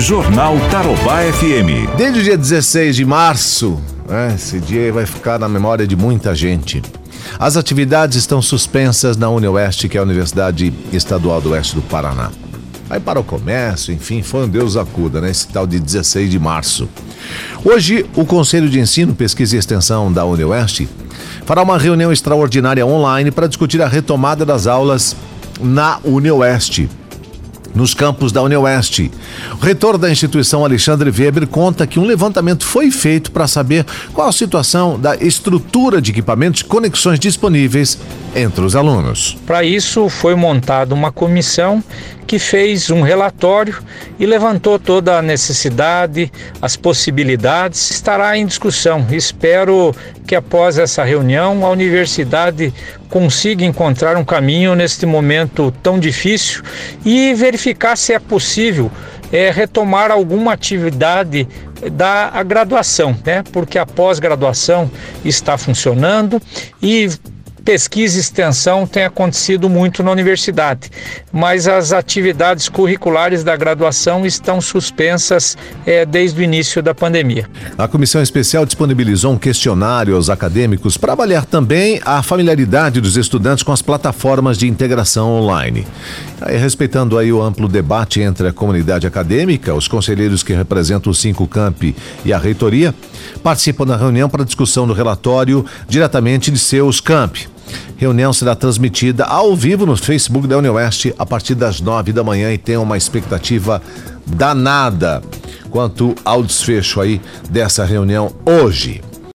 Jornal Tarobá FM. Desde o dia 16 de março, né, esse dia vai ficar na memória de muita gente. As atividades estão suspensas na UniOeste, que é a Universidade Estadual do Oeste do Paraná. Aí para o comércio, enfim, foi um Deus acuda, né? Esse tal de 16 de março. Hoje, o Conselho de Ensino, Pesquisa e Extensão da UniOeste fará uma reunião extraordinária online para discutir a retomada das aulas na UniOeste nos campos da UniOeste. O reitor da instituição, Alexandre Weber, conta que um levantamento foi feito para saber qual a situação da estrutura de equipamentos e conexões disponíveis entre os alunos. Para isso, foi montada uma comissão que fez um relatório e levantou toda a necessidade, as possibilidades, estará em discussão. Espero que após essa reunião a universidade consiga encontrar um caminho neste momento tão difícil e verificar se é possível é, retomar alguma atividade da graduação, né? Porque a pós-graduação está funcionando e pesquisa e extensão tem acontecido muito na universidade, mas as atividades curriculares da graduação estão suspensas é, desde o início da pandemia. A comissão especial disponibilizou um questionário aos acadêmicos para avaliar também a familiaridade dos estudantes com as plataformas de integração online. Aí, respeitando aí o amplo debate entre a comunidade acadêmica, os conselheiros que representam os cinco campi e a reitoria participam da reunião para discussão do relatório diretamente de seus campi. Reunião será transmitida ao vivo no Facebook da UniOeste a partir das nove da manhã e tem uma expectativa danada quanto ao desfecho aí dessa reunião hoje.